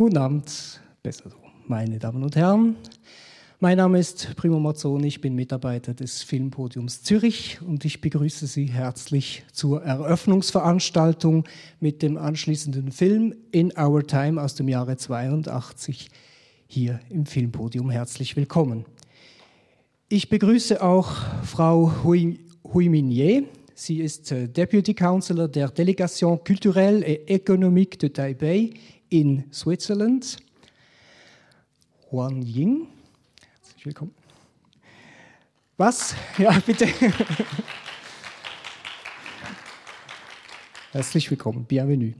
Guten Abend, besser so, meine Damen und Herren. Mein Name ist Primo Mazzoni, ich bin Mitarbeiter des Filmpodiums Zürich und ich begrüße Sie herzlich zur Eröffnungsveranstaltung mit dem anschließenden Film In Our Time aus dem Jahre 82 hier im Filmpodium. Herzlich willkommen. Ich begrüße auch Frau Hui, Hui. Sie ist äh, Deputy Counselor der Delegation culturelle et économique de Taipei in Switzerland. Huan Ying. Willkommen. Was? Ja, bitte. Herzlich willkommen. Bienvenue.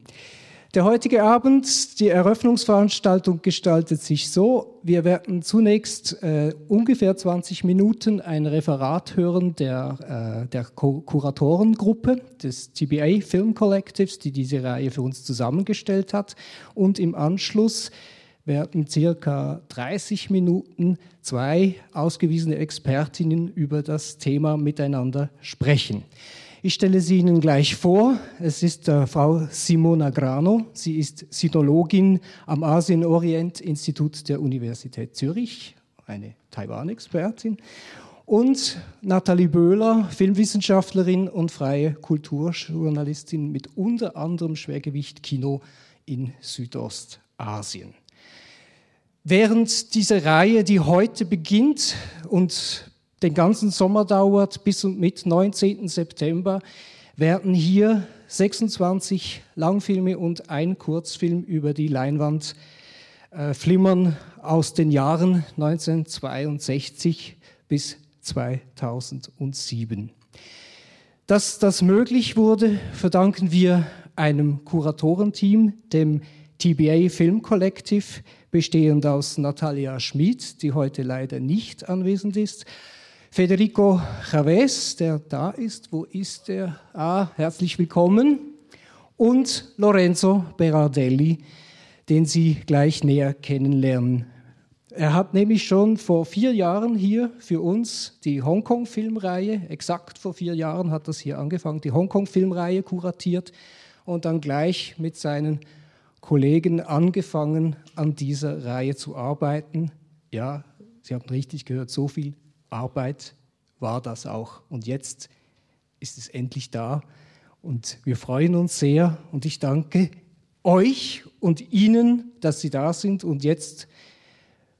Der heutige Abend, die Eröffnungsveranstaltung gestaltet sich so. Wir werden zunächst äh, ungefähr 20 Minuten ein Referat hören der, äh, der Kuratorengruppe des TBA Film Collectives, die diese Reihe für uns zusammengestellt hat. Und im Anschluss werden circa 30 Minuten zwei ausgewiesene Expertinnen über das Thema miteinander sprechen. Ich stelle sie Ihnen gleich vor. Es ist äh, Frau Simona Grano. Sie ist Sinologin am Asien-Orient-Institut der Universität Zürich, eine Taiwan-Expertin. Und Nathalie Böhler, Filmwissenschaftlerin und freie Kulturjournalistin mit unter anderem Schwergewicht Kino in Südostasien. Während diese Reihe, die heute beginnt und den ganzen Sommer dauert bis und mit 19. September, werden hier 26 Langfilme und ein Kurzfilm über die Leinwand äh, flimmern aus den Jahren 1962 bis 2007. Dass das möglich wurde, verdanken wir einem Kuratorenteam, dem TBA Film Collective, bestehend aus Natalia Schmid, die heute leider nicht anwesend ist, Federico Chavez, der da ist. Wo ist er? Ah, herzlich willkommen. Und Lorenzo Berardelli, den Sie gleich näher kennenlernen. Er hat nämlich schon vor vier Jahren hier für uns die Hongkong-Filmreihe, exakt vor vier Jahren hat das hier angefangen, die Hongkong-Filmreihe kuratiert und dann gleich mit seinen Kollegen angefangen, an dieser Reihe zu arbeiten. Ja, Sie haben richtig gehört, so viel Arbeit war das auch. Und jetzt ist es endlich da. Und wir freuen uns sehr. Und ich danke euch und Ihnen, dass Sie da sind. Und jetzt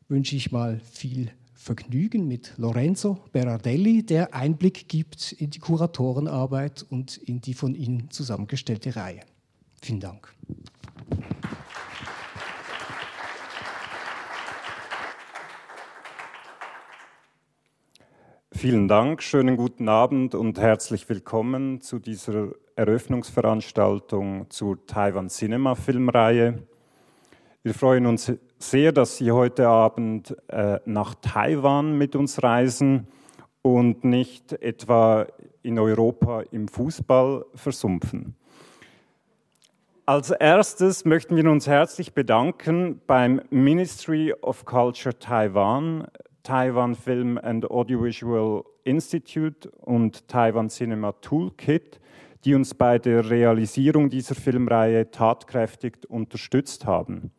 wünsche ich mal viel Vergnügen mit Lorenzo Berardelli, der Einblick gibt in die Kuratorenarbeit und in die von Ihnen zusammengestellte Reihe. Vielen Dank. Vielen Dank, schönen guten Abend und herzlich willkommen zu dieser Eröffnungsveranstaltung zur Taiwan Cinema Filmreihe. Wir freuen uns sehr, dass Sie heute Abend äh, nach Taiwan mit uns reisen und nicht etwa in Europa im Fußball versumpfen. Als erstes möchten wir uns herzlich bedanken beim Ministry of Culture Taiwan Taiwan Film and Audiovisual Institute und Taiwan Cinema Toolkit, die uns bei der Realisierung dieser Filmreihe tatkräftig unterstützt haben.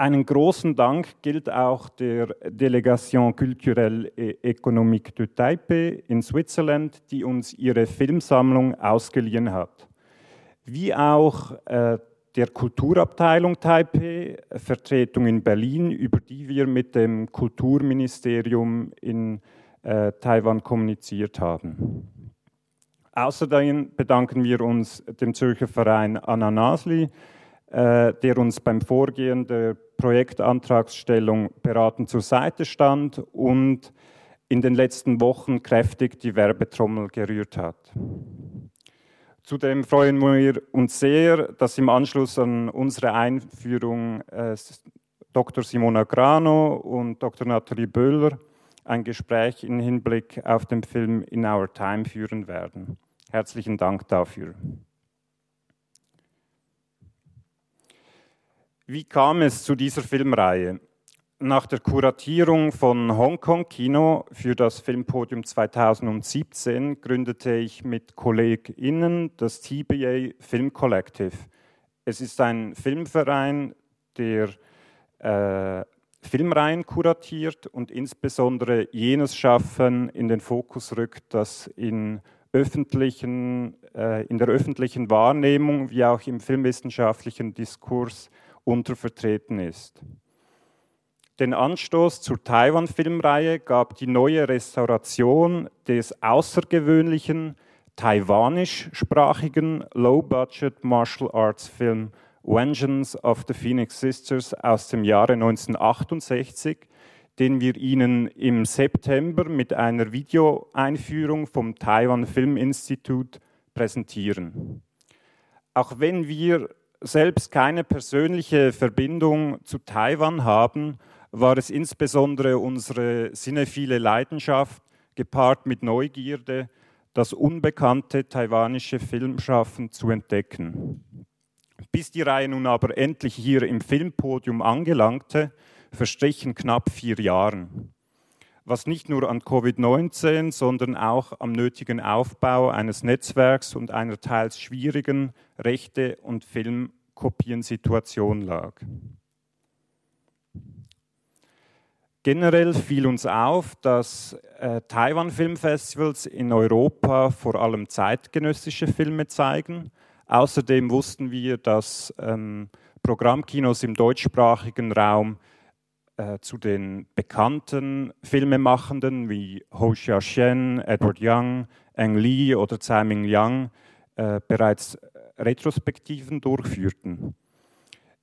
Einen großen Dank gilt auch der Delegation culturelle et économique de Taipei in Switzerland, die uns ihre Filmsammlung ausgeliehen hat. Wie auch äh, der Kulturabteilung Taipei, Vertretung in Berlin, über die wir mit dem Kulturministerium in äh, Taiwan kommuniziert haben. Außerdem bedanken wir uns dem Zürcher Verein Ananasli, äh, der uns beim Vorgehen der Projektantragsstellung beratend zur Seite stand und in den letzten Wochen kräftig die Werbetrommel gerührt hat. Zudem freuen wir uns sehr, dass im Anschluss an unsere Einführung äh, Dr. Simona Grano und Dr. Nathalie Böhler ein Gespräch im Hinblick auf den Film In Our Time führen werden. Herzlichen Dank dafür. Wie kam es zu dieser Filmreihe? Nach der Kuratierung von Hongkong Kino für das Filmpodium 2017 gründete ich mit KollegInnen das TBA Film Collective, Es ist ein Filmverein, der äh, Filmreihen kuratiert und insbesondere jenes Schaffen in den Fokus rückt, das in, öffentlichen, äh, in der öffentlichen Wahrnehmung wie auch im filmwissenschaftlichen Diskurs untervertreten ist. Den Anstoß zur Taiwan-Filmreihe gab die neue Restauration des außergewöhnlichen taiwanischsprachigen Low-Budget Martial Arts Film Vengeance of the Phoenix Sisters aus dem Jahre 1968, den wir Ihnen im September mit einer Videoeinführung vom Taiwan Film Institute präsentieren. Auch wenn wir selbst keine persönliche Verbindung zu Taiwan haben, war es insbesondere unsere sinnephile Leidenschaft, gepaart mit Neugierde, das unbekannte taiwanische Filmschaffen zu entdecken. Bis die Reihe nun aber endlich hier im Filmpodium angelangte, verstrichen knapp vier Jahre. Was nicht nur an Covid-19, sondern auch am nötigen Aufbau eines Netzwerks und einer teils schwierigen Rechte- und Filmkopiensituation lag. Generell fiel uns auf, dass äh, Taiwan-Filmfestivals in Europa vor allem zeitgenössische Filme zeigen. Außerdem wussten wir, dass ähm, Programmkinos im deutschsprachigen Raum äh, zu den bekannten Filmemachenden wie Ho Xiaxian, Edward Young, Ang Lee oder Tsai Ming Liang äh, bereits Retrospektiven durchführten.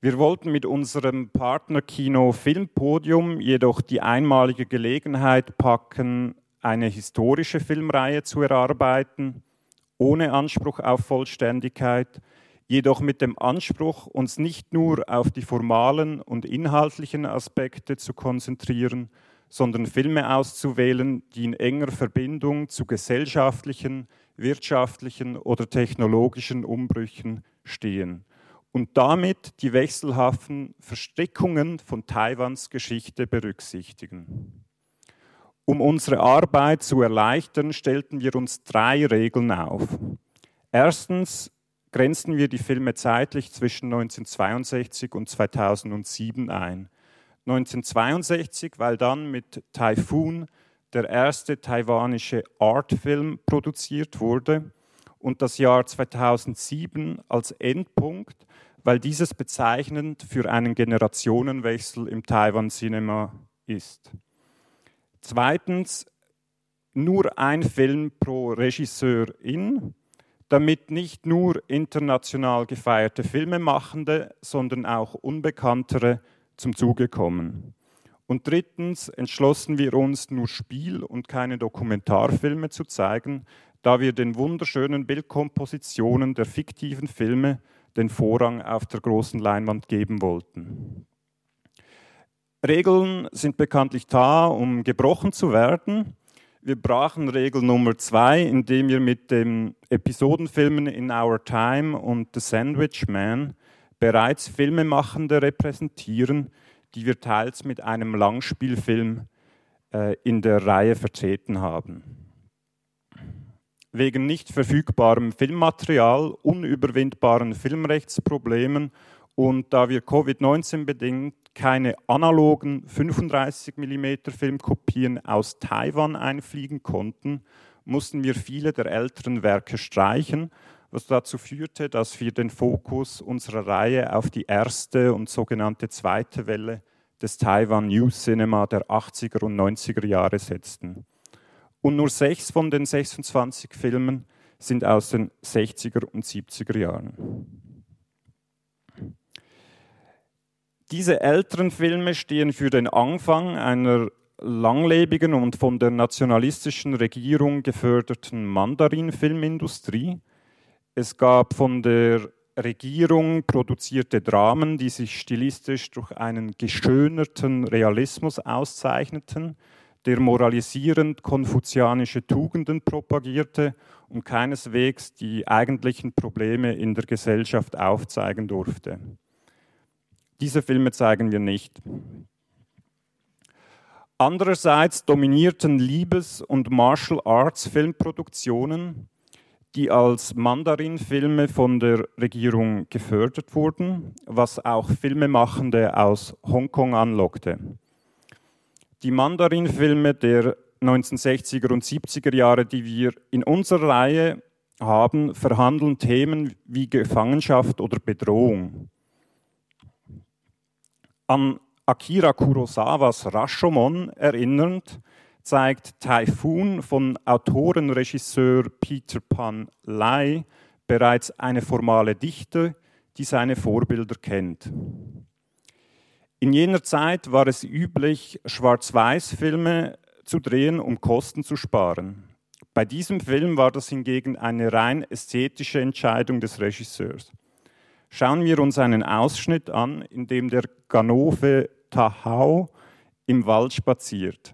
Wir wollten mit unserem Partnerkino Filmpodium jedoch die einmalige Gelegenheit packen, eine historische Filmreihe zu erarbeiten, ohne Anspruch auf Vollständigkeit, jedoch mit dem Anspruch, uns nicht nur auf die formalen und inhaltlichen Aspekte zu konzentrieren, sondern Filme auszuwählen, die in enger Verbindung zu gesellschaftlichen, wirtschaftlichen oder technologischen Umbrüchen stehen und damit die wechselhaften Verstrickungen von Taiwans Geschichte berücksichtigen. Um unsere Arbeit zu erleichtern, stellten wir uns drei Regeln auf. Erstens grenzten wir die Filme zeitlich zwischen 1962 und 2007 ein. 1962, weil dann mit Typhoon der erste taiwanische Artfilm produziert wurde und das Jahr 2007 als Endpunkt, weil dieses bezeichnend für einen Generationenwechsel im Taiwan-Cinema ist. Zweitens, nur ein Film pro Regisseurin, damit nicht nur international gefeierte Filmemachende, sondern auch unbekanntere zum Zuge kommen. Und drittens entschlossen wir uns, nur Spiel- und keine Dokumentarfilme zu zeigen, da wir den wunderschönen Bildkompositionen der fiktiven Filme den Vorrang auf der großen Leinwand geben wollten. Regeln sind bekanntlich da, um gebrochen zu werden. Wir brachen Regel Nummer zwei, indem wir mit den Episodenfilmen In Our Time und The Sandwich Man bereits Filmemachende repräsentieren, die wir teils mit einem Langspielfilm äh, in der Reihe vertreten haben wegen nicht verfügbarem Filmmaterial, unüberwindbaren Filmrechtsproblemen und da wir Covid-19 bedingt keine analogen 35 mm Filmkopien aus Taiwan einfliegen konnten, mussten wir viele der älteren Werke streichen, was dazu führte, dass wir den Fokus unserer Reihe auf die erste und sogenannte zweite Welle des Taiwan New Cinema der 80er und 90er Jahre setzten und nur sechs von den 26 Filmen sind aus den 60er und 70er Jahren. Diese älteren Filme stehen für den Anfang einer langlebigen und von der nationalistischen Regierung geförderten Mandarin-Filmindustrie. Es gab von der Regierung produzierte Dramen, die sich stilistisch durch einen geschönerten Realismus auszeichneten der moralisierend konfuzianische Tugenden propagierte und keineswegs die eigentlichen Probleme in der Gesellschaft aufzeigen durfte. Diese Filme zeigen wir nicht. Andererseits dominierten Liebes- und Martial Arts Filmproduktionen, die als Mandarin-Filme von der Regierung gefördert wurden, was auch Filmemachende aus Hongkong anlockte. Die Mandarin-Filme der 1960er und 70er Jahre, die wir in unserer Reihe haben, verhandeln Themen wie Gefangenschaft oder Bedrohung. An Akira Kurosawas Rashomon erinnernd, zeigt Typhoon von Autorenregisseur Peter Pan Lai bereits eine formale Dichte, die seine Vorbilder kennt. In jener Zeit war es üblich, Schwarz-Weiß-Filme zu drehen, um Kosten zu sparen. Bei diesem Film war das hingegen eine rein ästhetische Entscheidung des Regisseurs. Schauen wir uns einen Ausschnitt an, in dem der Ganove Tahau im Wald spaziert.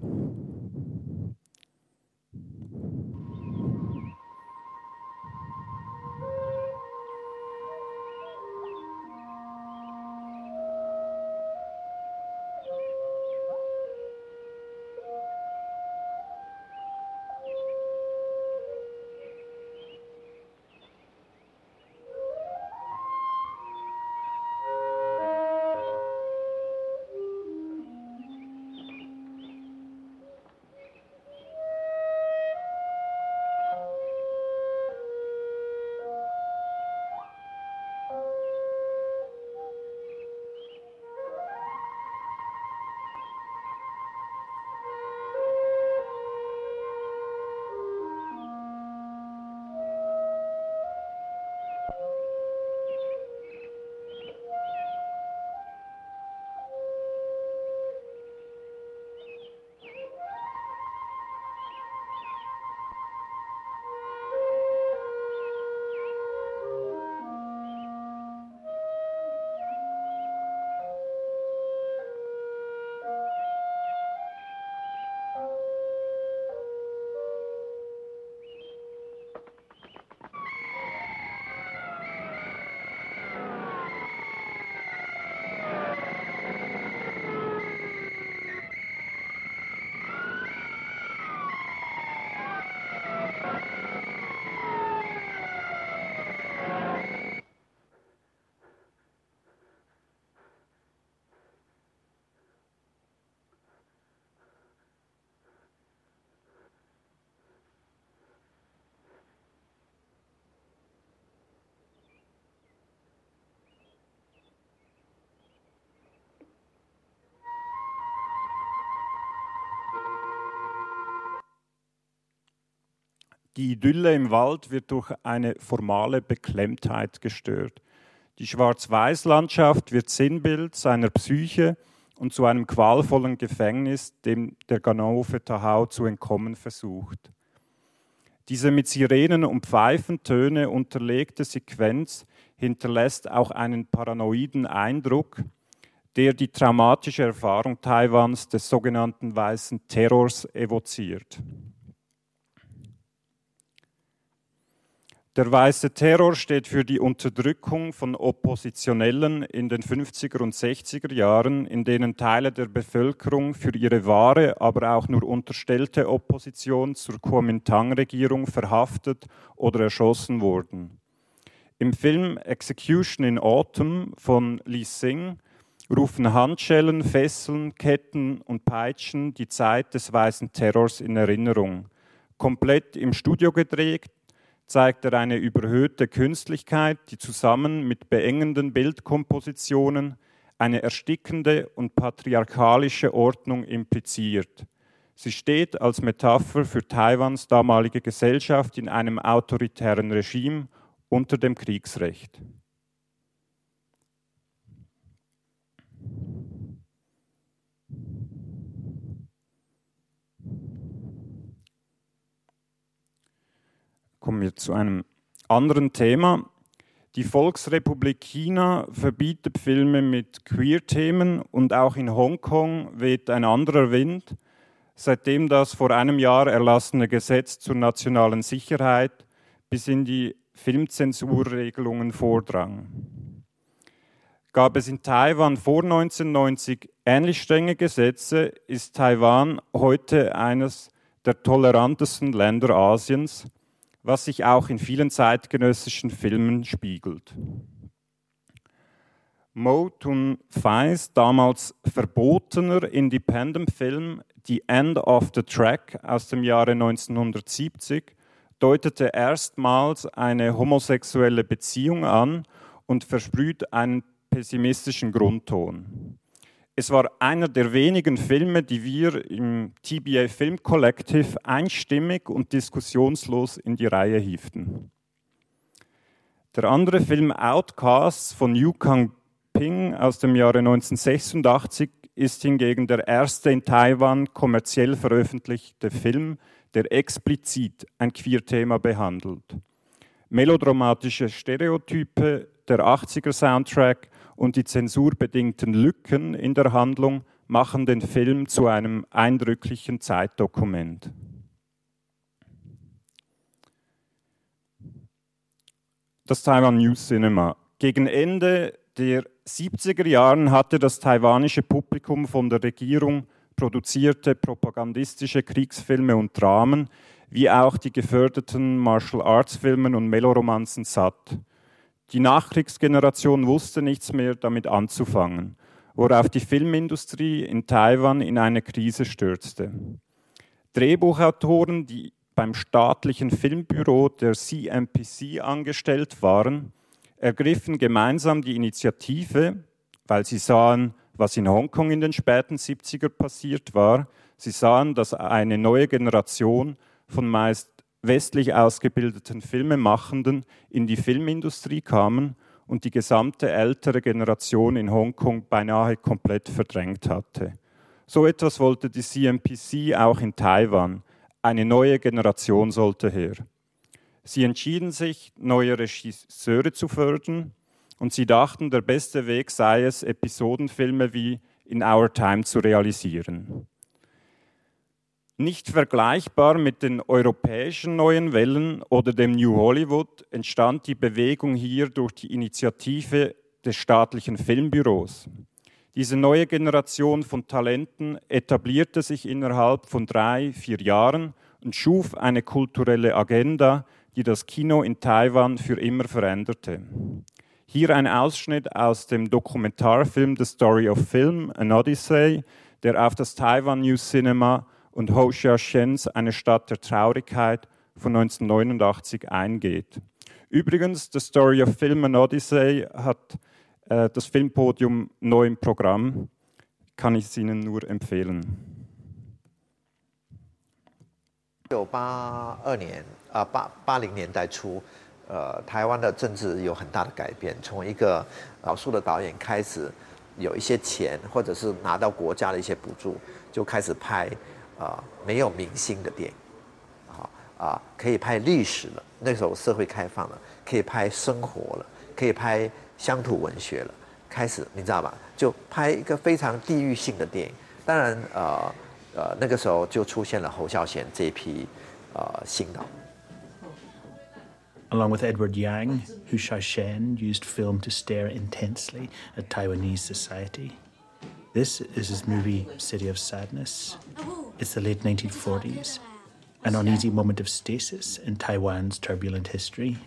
Die Idylle im Wald wird durch eine formale Beklemmtheit gestört. Die Schwarz-Weiß-Landschaft wird Sinnbild seiner Psyche und zu einem qualvollen Gefängnis, dem der Ganove Tahau zu entkommen versucht. Diese mit Sirenen und Pfeifentöne unterlegte Sequenz hinterlässt auch einen paranoiden Eindruck, der die traumatische Erfahrung Taiwans des sogenannten weißen Terrors evoziert. Der weiße Terror steht für die Unterdrückung von Oppositionellen in den 50er und 60er Jahren, in denen Teile der Bevölkerung für ihre wahre, aber auch nur unterstellte Opposition zur Kuomintang-Regierung verhaftet oder erschossen wurden. Im Film Execution in Autumn von Lee Sing rufen Handschellen, Fesseln, Ketten und Peitschen die Zeit des weißen Terrors in Erinnerung. Komplett im Studio gedreht, zeigt er eine überhöhte Künstlichkeit, die zusammen mit beengenden Bildkompositionen eine erstickende und patriarchalische Ordnung impliziert. Sie steht als Metapher für Taiwans damalige Gesellschaft in einem autoritären Regime unter dem Kriegsrecht. Kommen wir zu einem anderen Thema. Die Volksrepublik China verbietet Filme mit Queer-Themen und auch in Hongkong weht ein anderer Wind, seitdem das vor einem Jahr erlassene Gesetz zur nationalen Sicherheit bis in die Filmzensurregelungen vordrang. Gab es in Taiwan vor 1990 ähnlich strenge Gesetze, ist Taiwan heute eines der tolerantesten Länder Asiens was sich auch in vielen zeitgenössischen Filmen spiegelt. Mo Tun Fais damals verbotener Independent-Film The End of the Track aus dem Jahre 1970 deutete erstmals eine homosexuelle Beziehung an und versprüht einen pessimistischen Grundton. Es war einer der wenigen Filme, die wir im TBA Film Collective einstimmig und diskussionslos in die Reihe hieften. Der andere Film Outcasts von Yu Kang Ping aus dem Jahre 1986 ist hingegen der erste in Taiwan kommerziell veröffentlichte Film, der explizit ein Queer-Thema behandelt. Melodramatische Stereotype, der 80er-Soundtrack und die zensurbedingten Lücken in der Handlung machen den Film zu einem eindrücklichen Zeitdokument. Das Taiwan News Cinema. Gegen Ende der 70er Jahren hatte das taiwanische Publikum von der Regierung produzierte propagandistische Kriegsfilme und Dramen, wie auch die geförderten Martial Arts Filmen und Meloromanzen satt. Die Nachkriegsgeneration wusste nichts mehr damit anzufangen, worauf die Filmindustrie in Taiwan in eine Krise stürzte. Drehbuchautoren, die beim staatlichen Filmbüro der CMPC angestellt waren, ergriffen gemeinsam die Initiative, weil sie sahen, was in Hongkong in den späten 70er passiert war. Sie sahen, dass eine neue Generation von meist westlich ausgebildeten Filmemachenden in die Filmindustrie kamen und die gesamte ältere Generation in Hongkong beinahe komplett verdrängt hatte. So etwas wollte die CMPC auch in Taiwan. Eine neue Generation sollte her. Sie entschieden sich, neue Regisseure zu fördern und sie dachten, der beste Weg sei es, Episodenfilme wie In Our Time zu realisieren. Nicht vergleichbar mit den europäischen neuen Wellen oder dem New Hollywood entstand die Bewegung hier durch die Initiative des staatlichen Filmbüros. Diese neue Generation von Talenten etablierte sich innerhalb von drei, vier Jahren und schuf eine kulturelle Agenda, die das Kino in Taiwan für immer veränderte. Hier ein Ausschnitt aus dem Dokumentarfilm The Story of Film, An Odyssey, der auf das Taiwan New Cinema und Ho Xia Shens Eine Stadt der Traurigkeit von 1989 eingeht. Übrigens, The Story of Film and Odyssey hat äh, das Filmpodium neu im Programm. Kann ich es Ihnen nur empfehlen. 一九八二年啊，八八零年代初，呃，台湾的政治有很大的改变，从一个少数的导演开始有一些钱，或者是拿到国家的一些补助，就开始拍 啊，没有明星的电影，啊啊，可以拍历史了。那时候社会开放了，可以拍生活了，可以拍乡土文学了。开始你知道吧？就拍一个非常地域性的电影。当然，呃呃，那个时候就出现了侯孝贤这一批呃新导。Along with Edward Yang, Hu Shen used film to stare intensely at Taiwanese society. This is his movie City of Sadness. It's the late 1940s, an uneasy moment of stasis in Taiwan's turbulent history.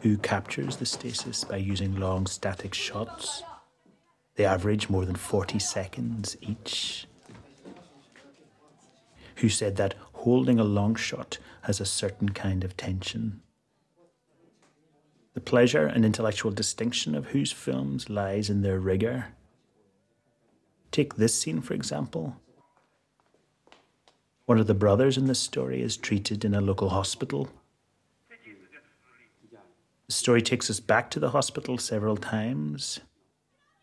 Who captures the stasis by using long static shots? They average more than 40 seconds each. Who said that holding a long shot has a certain kind of tension? The pleasure and intellectual distinction of whose films lies in their rigour Take this scene, for example. One of the brothers in this story is treated in a local hospital. The story takes us back to the hospital several times.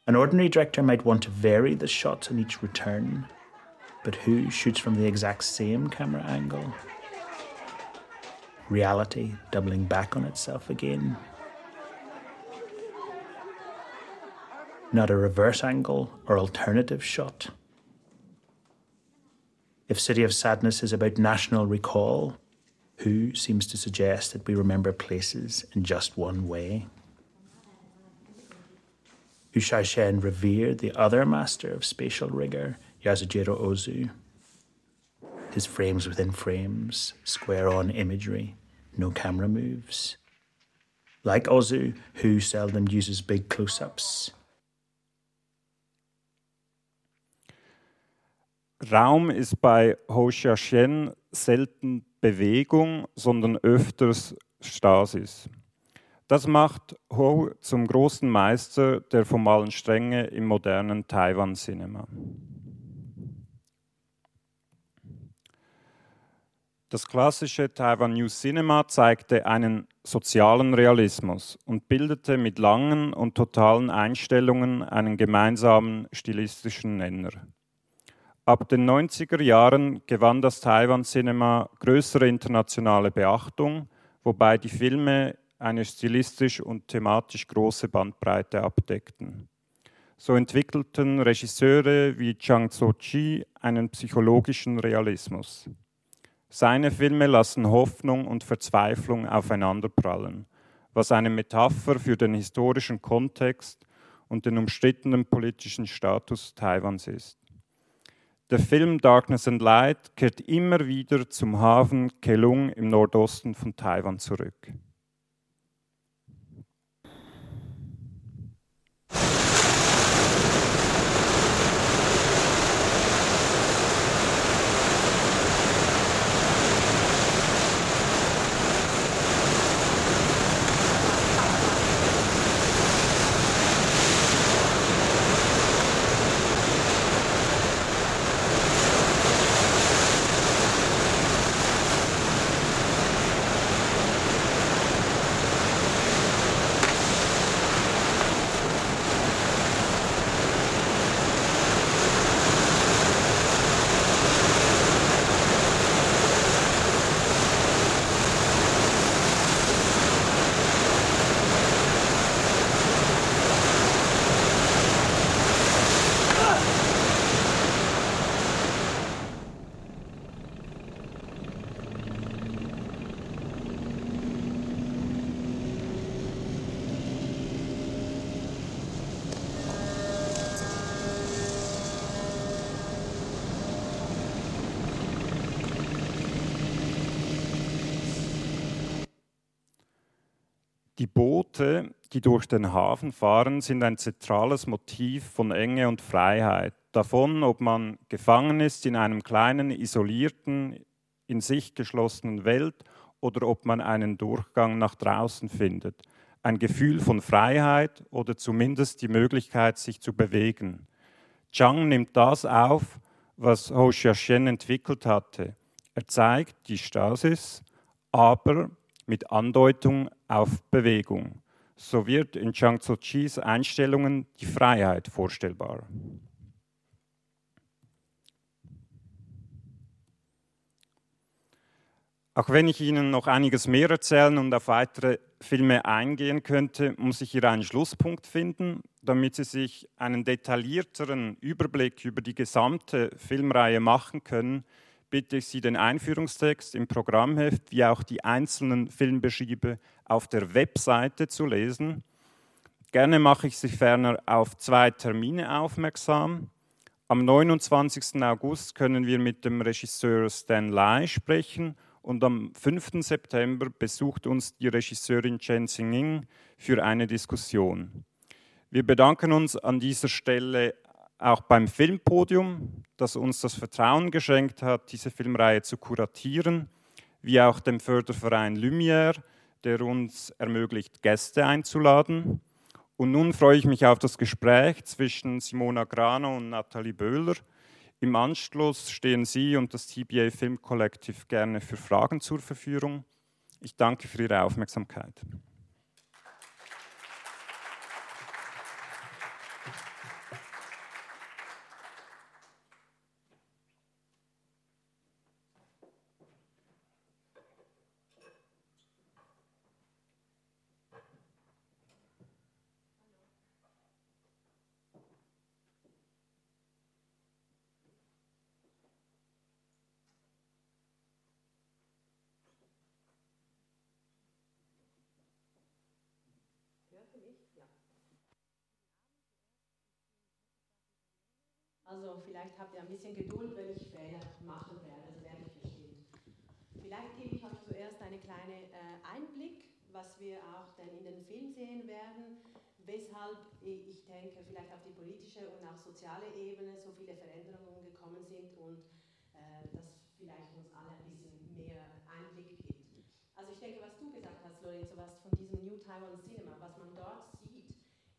An ordinary director might want to vary the shots on each return, but who shoots from the exact same camera angle? Reality doubling back on itself again. Not a reverse angle or alternative shot. If City of Sadness is about national recall, who seems to suggest that we remember places in just one way? Hu Shen revered the other master of spatial rigor, Yasujiro Ozu. His frames within frames, square on imagery, no camera moves. Like Ozu, who seldom uses big close ups. Raum ist bei Ho Xiaxian selten Bewegung, sondern öfters Stasis. Das macht Ho zum großen Meister der formalen Stränge im modernen Taiwan-Cinema. Das klassische Taiwan New Cinema zeigte einen sozialen Realismus und bildete mit langen und totalen Einstellungen einen gemeinsamen stilistischen Nenner. Ab den 90er Jahren gewann das Taiwan-Cinema größere internationale Beachtung, wobei die Filme eine stilistisch und thematisch große Bandbreite abdeckten. So entwickelten Regisseure wie Chang Tso-chi einen psychologischen Realismus. Seine Filme lassen Hoffnung und Verzweiflung aufeinanderprallen, was eine Metapher für den historischen Kontext und den umstrittenen politischen Status Taiwans ist. Der Film Darkness and Light kehrt immer wieder zum Hafen Kelung im Nordosten von Taiwan zurück. Die Boote, die durch den Hafen fahren, sind ein zentrales Motiv von Enge und Freiheit. Davon, ob man gefangen ist in einem kleinen, isolierten, in sich geschlossenen Welt oder ob man einen Durchgang nach draußen findet. Ein Gefühl von Freiheit oder zumindest die Möglichkeit, sich zu bewegen. Chang nimmt das auf, was Ho Xiaxian entwickelt hatte. Er zeigt die Stasis, aber mit Andeutung auf Bewegung. So wird in Zhang Tzu-Chis Einstellungen die Freiheit vorstellbar. Auch wenn ich Ihnen noch einiges mehr erzählen und auf weitere Filme eingehen könnte, muss ich hier einen Schlusspunkt finden, damit Sie sich einen detaillierteren Überblick über die gesamte Filmreihe machen können, bitte ich Sie, den Einführungstext im Programmheft wie auch die einzelnen Filmbeschriebe auf der Webseite zu lesen. Gerne mache ich Sie ferner auf zwei Termine aufmerksam. Am 29. August können wir mit dem Regisseur Stan Lai sprechen und am 5. September besucht uns die Regisseurin Chen Xinging für eine Diskussion. Wir bedanken uns an dieser Stelle auch beim Filmpodium, das uns das Vertrauen geschenkt hat, diese Filmreihe zu kuratieren, wie auch dem Förderverein Lumière, der uns ermöglicht, Gäste einzuladen. Und nun freue ich mich auf das Gespräch zwischen Simona Grano und Nathalie Böhler. Im Anschluss stehen Sie und das TBA Film Collective gerne für Fragen zur Verfügung. Ich danke für Ihre Aufmerksamkeit. Also vielleicht habt ihr ein bisschen Geduld, wenn ich Fehler machen werde, das werde ich verstehen. Vielleicht gebe ich euch zuerst einen kleinen äh, Einblick, was wir auch dann in den Film sehen werden, weshalb ich denke, vielleicht auf die politische und auch soziale Ebene so viele Veränderungen gekommen sind und äh, das vielleicht uns alle ein bisschen mehr Einblick gibt. Also ich denke, was du gesagt hast, Lorenzo, was von diesem New Taiwan Cinema, was man dort sieht,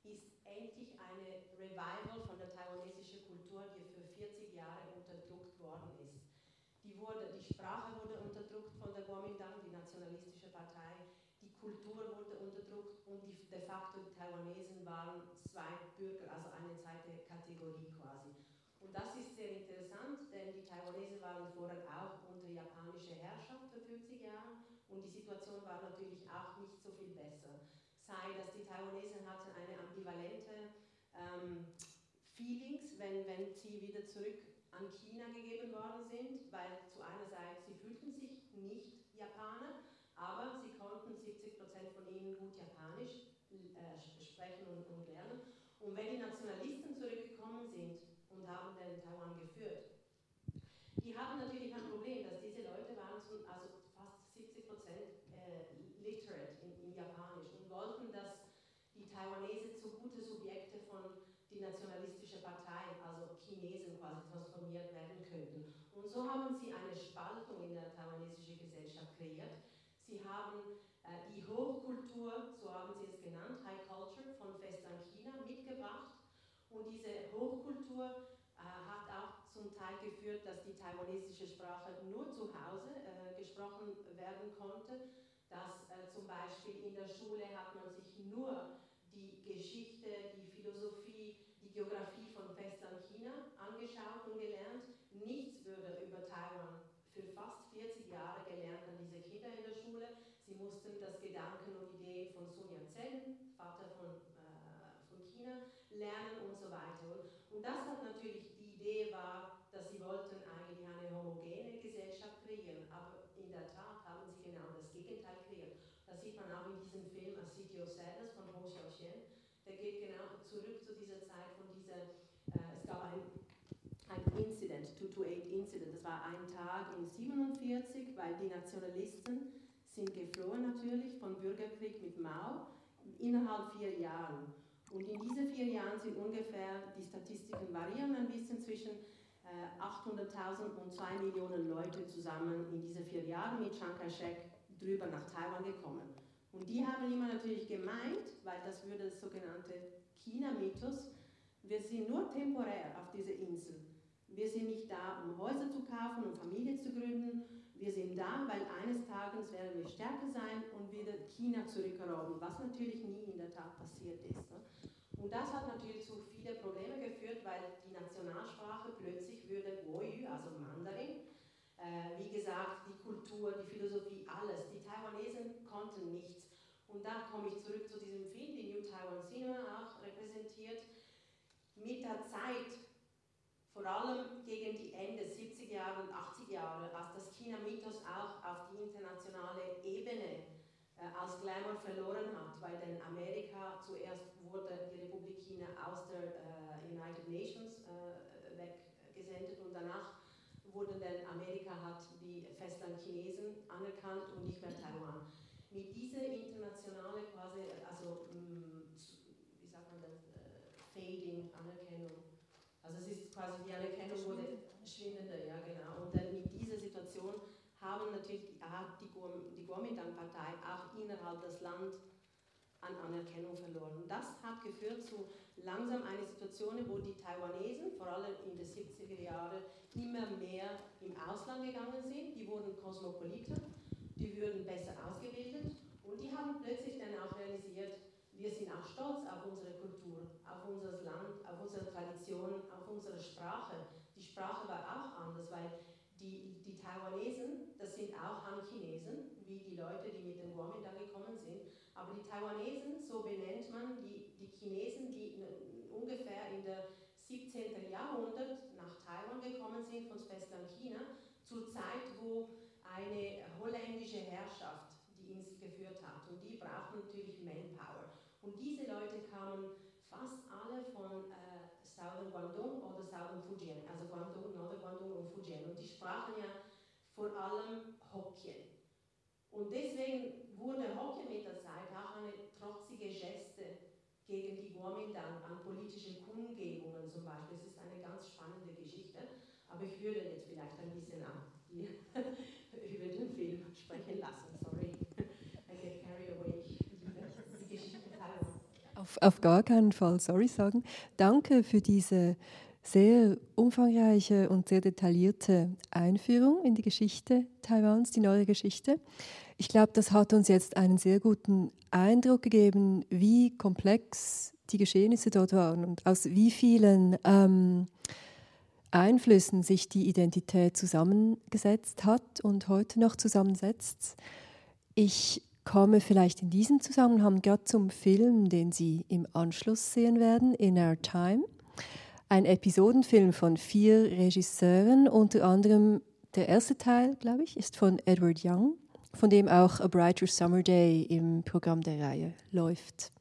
ist endlich eine Revival von der taiwanesischen Kultur, die für 40 Jahre unterdrückt worden ist. Die, wurde, die Sprache wurde unterdrückt von der Kuomintang, die nationalistische Partei, die Kultur wurde unterdrückt und die, de facto die Taiwanesen waren zwei Bürger, also eine zweite Kategorie quasi. Und das ist sehr interessant, denn die Taiwanesen waren vorher auch unter japanischer Herrschaft für 50 Jahre und die Situation war natürlich auch nicht so viel besser. Sei, dass die Taiwanesen hatten eine ambivalente ähm, Feelings, wenn, wenn sie wieder zurück an China gegeben worden sind, weil zu einer Seite sie fühlten sich nicht Japaner, aber sie konnten 70 Prozent von ihnen gut Japanisch äh, sprechen und, und lernen. Und wenn die Nationalisten zurückgekommen sind, und haben dann Taiwan geführt. Die hatten natürlich ein Problem, dass diese Leute waren schon, also fast 70 Prozent äh, literate in, in, Japanisch und wollten, dass die Taiwanesen zu gute Subjekte von die nationalistische Partei, also Chinesen quasi transformiert werden könnten. Und so haben sie eine Spaltung in der taiwanesischen Gesellschaft kreiert. Sie haben äh, die Hochkultur, so haben sie es genannt, High Culture von Festland China mitgebracht und diese Hochkultur äh, hat auch zum Teil geführt, dass die taiwanesische Sprache nur zu Hause äh, gesprochen werden konnte. Dass äh, zum Beispiel in der Schule hat man sich nur die Geschichte, die Philosophie, die Geografie von Festland China angeschaut und gelernt. Nichts würde über Taiwan für fast 40 Jahre gelernt an diese Kinder in der Schule. Sie mussten das Gedanken und Ideen von Sun Yat-sen, Vater von von China lernen und so weiter. Und das hat natürlich, die Idee war, dass sie wollten eigentlich eine homogene Gesellschaft kreieren, aber in der Tat haben sie genau das Gegenteil kreiert. Das sieht man auch in diesem Film A City of Sadness von Hou Xiaoxian. Der geht genau zurück zu dieser Zeit von dieser, äh, es gab ein, ein Incident, 228 Incident, das war ein Tag in 47, weil die Nationalisten sind geflohen natürlich vom Bürgerkrieg mit Mao innerhalb vier Jahren. Und in diesen vier Jahren sind ungefähr, die Statistiken variieren ein bisschen zwischen 800.000 äh, und 2 Millionen Leute zusammen in diesen vier Jahren mit Chiang Kai-shek drüber nach Taiwan gekommen. Und die haben immer natürlich gemeint, weil das würde das sogenannte China-Mythos, wir sind nur temporär auf dieser Insel. Wir sind nicht da, um Häuser zu kaufen, um Familie zu gründen. Wir sind da, weil eines Tages werden wir stärker sein und wieder China zurückerobern, was natürlich nie in der Tat passiert ist. Ne? Und das hat natürlich zu vielen Problemen geführt, weil die Nationalsprache plötzlich würde Goyu, also Mandarin, äh, wie gesagt, die Kultur, die Philosophie, alles. Die Taiwanesen konnten nichts. Und da komme ich zurück zu diesem Film, die New Taiwan Cinema auch repräsentiert. Mit der Zeit vor allem gegen die Ende 70er Jahre und 80er Jahre, als das China-Mythos auch auf die internationale Ebene äh, als Glamour verloren hat, weil dann Amerika zuerst wurde die Republik China aus der äh, United Nations äh, weggesendet und danach wurde dann Amerika hat die Festlandchinesen anerkannt und nicht mehr Taiwan. Mit dieser internationalen quasi, also mm, wie sagt man das, äh, Fading Anerkennung also es ist quasi die Anerkennung wurde schwindender, ja genau. Und dann mit dieser Situation haben natürlich die, die Kuomintang-Partei auch innerhalb des Landes an Anerkennung verloren. Das hat geführt zu langsam einer Situation, wo die Taiwanesen, vor allem in den 70er Jahren, immer mehr im Ausland gegangen sind. Die wurden Kosmopoliten, die wurden besser ausgebildet und die haben plötzlich dann auch realisiert, wir sind auch stolz auf unsere Kultur, auf unser Land, auf unsere Tradition, auf unsere Sprache. Die Sprache war auch anders, weil die, die Taiwanesen, das sind auch Han-Chinesen, wie die Leute, die mit den Kuomintang gekommen sind. Aber die Taiwanesen, so benennt man die, die Chinesen, die ungefähr in der 17. Jahrhundert nach Taiwan gekommen sind, von Festland China, zur Zeit, wo eine holländische Herrschaft die Insel geführt hat. Und die brauchen natürlich Manpower. Und diese Leute kamen fast alle von äh, Southern Guangdong oder Southern Fujian, also Guangdong, Norden Guangdong und Fujian. Und die sprachen ja vor allem Hokkien. Und deswegen wurde Hockey mit der Zeit auch eine trotzige Geste gegen die Kuomintang an politischen Kundgebungen zum Beispiel. Es ist eine ganz spannende Geschichte, aber ich würde jetzt vielleicht ein bisschen ab über den Film sprechen lassen. Sorry, I get carried away. Die Geschichte Auf, gar keinen Fall sorry sagen. Danke für diese sehr umfangreiche und sehr detaillierte Einführung in die Geschichte Taiwans, die neue Geschichte. Ich glaube, das hat uns jetzt einen sehr guten Eindruck gegeben, wie komplex die Geschehnisse dort waren und aus wie vielen ähm, Einflüssen sich die Identität zusammengesetzt hat und heute noch zusammensetzt. Ich komme vielleicht in diesem Zusammenhang gerade zum Film, den Sie im Anschluss sehen werden, In Our Time. Ein Episodenfilm von vier Regisseuren, unter anderem der erste Teil, glaube ich, ist von Edward Young von dem auch A Brighter Summer Day im Programm der Reihe läuft.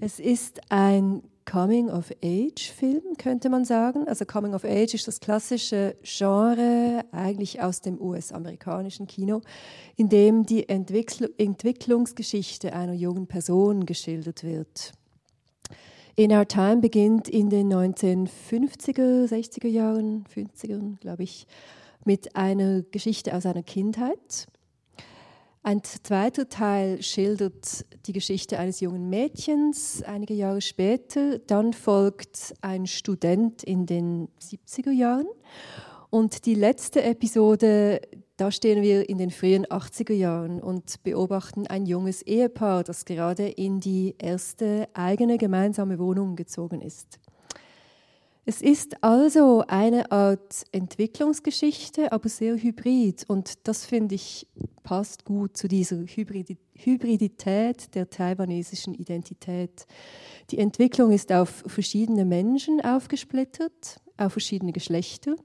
Es ist ein Coming-of-Age-Film, könnte man sagen. Also Coming-of-Age ist das klassische Genre eigentlich aus dem US-amerikanischen Kino, in dem die Entwickl Entwicklungsgeschichte einer jungen Person geschildert wird. In Our Time beginnt in den 1950er, 60er Jahren, 50ern, glaube ich, mit einer Geschichte aus einer Kindheit. Ein zweiter Teil schildert die Geschichte eines jungen Mädchens einige Jahre später. Dann folgt ein Student in den 70er Jahren. Und die letzte Episode, da stehen wir in den frühen 80er Jahren und beobachten ein junges Ehepaar, das gerade in die erste eigene gemeinsame Wohnung gezogen ist. Es ist also eine Art Entwicklungsgeschichte, aber sehr hybrid. Und das finde ich passt gut zu dieser Hybridität der taiwanesischen Identität. Die Entwicklung ist auf verschiedene Menschen aufgesplittert, auf verschiedene Geschlechter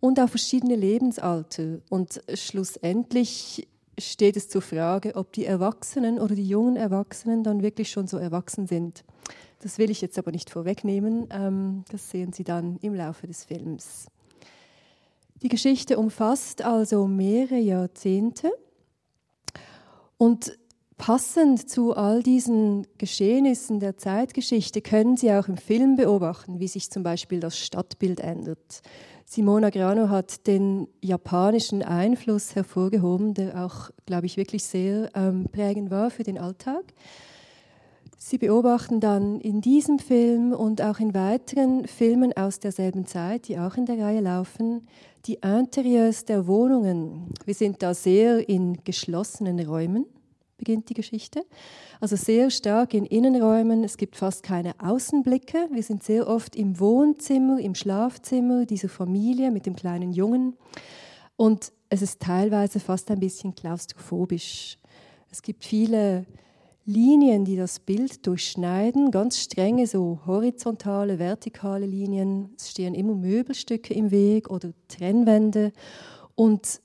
und auf verschiedene Lebensalter. Und schlussendlich steht es zur Frage, ob die Erwachsenen oder die jungen Erwachsenen dann wirklich schon so erwachsen sind. Das will ich jetzt aber nicht vorwegnehmen. Ähm, das sehen Sie dann im Laufe des Films. Die Geschichte umfasst also mehrere Jahrzehnte und passend zu all diesen Geschehnissen der Zeitgeschichte können Sie auch im Film beobachten, wie sich zum Beispiel das Stadtbild ändert. Simona Grano hat den japanischen Einfluss hervorgehoben, der auch, glaube ich, wirklich sehr ähm, prägend war für den Alltag. Sie beobachten dann in diesem Film und auch in weiteren Filmen aus derselben Zeit, die auch in der Reihe laufen, die Interieurs der Wohnungen. Wir sind da sehr in geschlossenen Räumen, beginnt die Geschichte. Also sehr stark in Innenräumen. Es gibt fast keine Außenblicke. Wir sind sehr oft im Wohnzimmer, im Schlafzimmer dieser Familie mit dem kleinen Jungen. Und es ist teilweise fast ein bisschen klaustrophobisch. Es gibt viele Linien, die das Bild durchschneiden, ganz strenge, so horizontale, vertikale Linien. Es stehen immer Möbelstücke im Weg oder Trennwände. Und